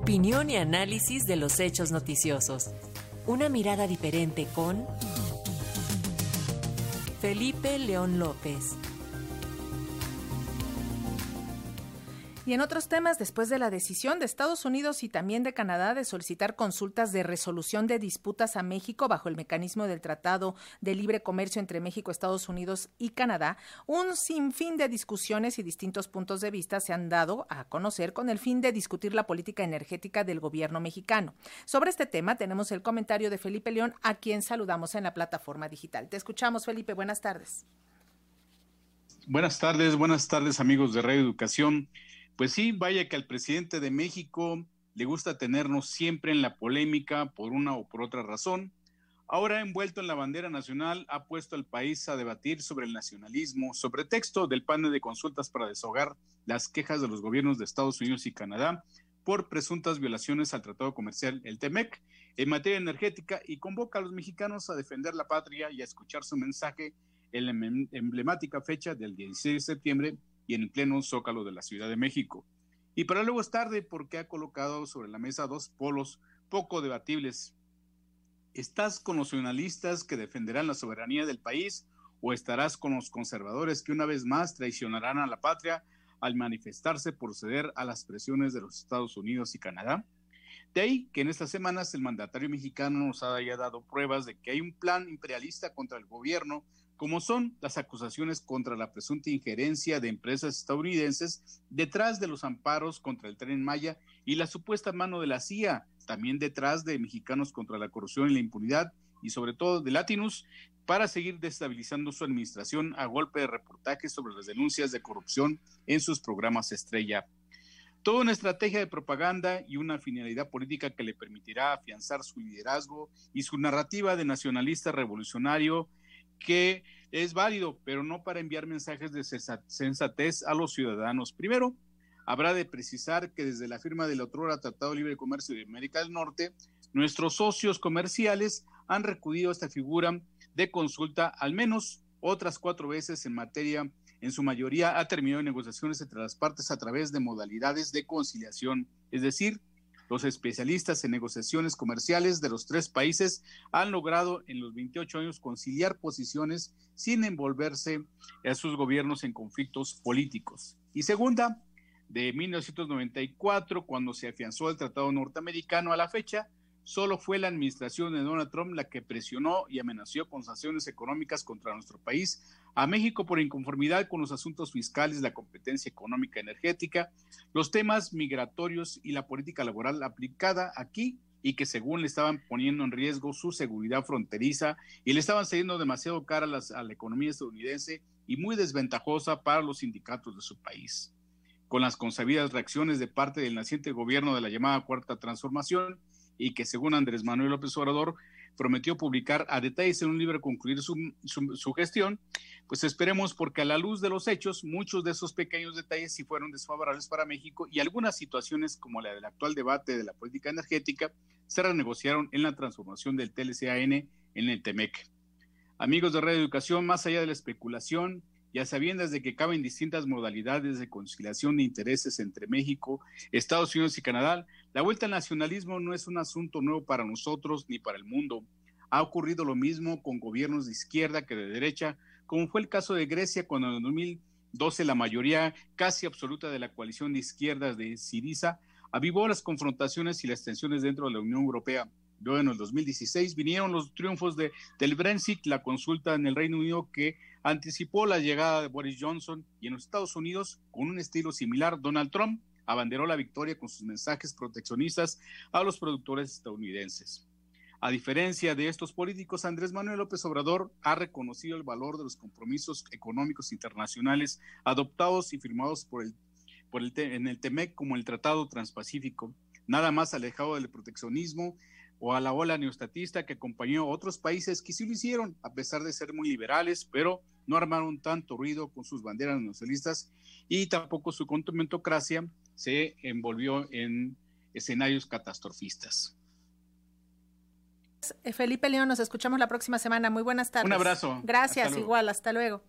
Opinión y análisis de los hechos noticiosos. Una mirada diferente con Felipe León López. Y en otros temas, después de la decisión de Estados Unidos y también de Canadá de solicitar consultas de resolución de disputas a México bajo el mecanismo del Tratado de Libre Comercio entre México, Estados Unidos y Canadá, un sinfín de discusiones y distintos puntos de vista se han dado a conocer con el fin de discutir la política energética del gobierno mexicano. Sobre este tema tenemos el comentario de Felipe León, a quien saludamos en la plataforma digital. Te escuchamos, Felipe. Buenas tardes. Buenas tardes, buenas tardes amigos de Radio Educación. Pues sí, vaya que al presidente de México le gusta tenernos siempre en la polémica por una o por otra razón. Ahora envuelto en la bandera nacional, ha puesto al país a debatir sobre el nacionalismo, sobre texto del panel de consultas para deshogar las quejas de los gobiernos de Estados Unidos y Canadá por presuntas violaciones al Tratado Comercial, el TEMEC, en materia energética y convoca a los mexicanos a defender la patria y a escuchar su mensaje en la emblemática fecha del 16 de septiembre y en el pleno zócalo de la Ciudad de México. Y para luego es tarde porque ha colocado sobre la mesa dos polos poco debatibles. ¿Estás con los nacionalistas que defenderán la soberanía del país o estarás con los conservadores que una vez más traicionarán a la patria al manifestarse por ceder a las presiones de los Estados Unidos y Canadá? De ahí que en estas semanas el mandatario mexicano nos haya dado pruebas de que hay un plan imperialista contra el gobierno como son las acusaciones contra la presunta injerencia de empresas estadounidenses detrás de los amparos contra el tren Maya y la supuesta mano de la CIA, también detrás de mexicanos contra la corrupción y la impunidad y sobre todo de Latinus, para seguir destabilizando su administración a golpe de reportajes sobre las denuncias de corrupción en sus programas estrella. Toda una estrategia de propaganda y una finalidad política que le permitirá afianzar su liderazgo y su narrativa de nacionalista revolucionario que es válido, pero no para enviar mensajes de sensatez a los ciudadanos. Primero, habrá de precisar que desde la firma del otro Tratado de Libre Comercio de América del Norte, nuestros socios comerciales han recudido a esta figura de consulta al menos otras cuatro veces en materia, en su mayoría ha terminado negociaciones entre las partes a través de modalidades de conciliación, es decir, los especialistas en negociaciones comerciales de los tres países han logrado en los 28 años conciliar posiciones sin envolverse a sus gobiernos en conflictos políticos. Y segunda, de 1994, cuando se afianzó el Tratado Norteamericano a la fecha, solo fue la administración de Donald Trump la que presionó y amenazó con sanciones económicas contra nuestro país, a México por inconformidad con los asuntos fiscales, la competencia económica energética, los temas migratorios y la política laboral aplicada aquí y que según le estaban poniendo en riesgo su seguridad fronteriza y le estaban saliendo demasiado cara a, a la economía estadounidense y muy desventajosa para los sindicatos de su país. Con las consabidas reacciones de parte del naciente gobierno de la llamada Cuarta Transformación, y que según Andrés Manuel López Obrador prometió publicar a detalles en un libro concluir su, su, gestión, pues esperemos porque a la luz de los hechos, muchos de esos pequeños detalles sí fueron desfavorables para México y algunas situaciones como la del actual debate de la política energética se renegociaron en la transformación del TLCAN en el TEMEC. Amigos de Radio Educación, más allá de la especulación, ya sabiendas de que caben distintas modalidades de conciliación de intereses entre México, Estados Unidos y Canadá, la vuelta al nacionalismo no es un asunto nuevo para nosotros ni para el mundo. Ha ocurrido lo mismo con gobiernos de izquierda que de derecha, como fue el caso de Grecia cuando en 2012 la mayoría casi absoluta de la coalición de izquierdas de Siriza avivó las confrontaciones y las tensiones dentro de la Unión Europea. Luego en el 2016 vinieron los triunfos de, del Brexit, la consulta en el Reino Unido que anticipó la llegada de Boris Johnson y en los Estados Unidos, con un estilo similar, Donald Trump abanderó la victoria con sus mensajes proteccionistas a los productores estadounidenses. A diferencia de estos políticos, Andrés Manuel López Obrador ha reconocido el valor de los compromisos económicos internacionales adoptados y firmados por el, por el, en el TEMEC como el Tratado Transpacífico, nada más alejado del proteccionismo o a la ola neostatista que acompañó a otros países que sí lo hicieron, a pesar de ser muy liberales, pero no armaron tanto ruido con sus banderas nacionalistas y tampoco su contomentocracia se envolvió en escenarios catastrofistas. Felipe León, nos escuchamos la próxima semana. Muy buenas tardes. Un abrazo. Gracias, igual, hasta luego.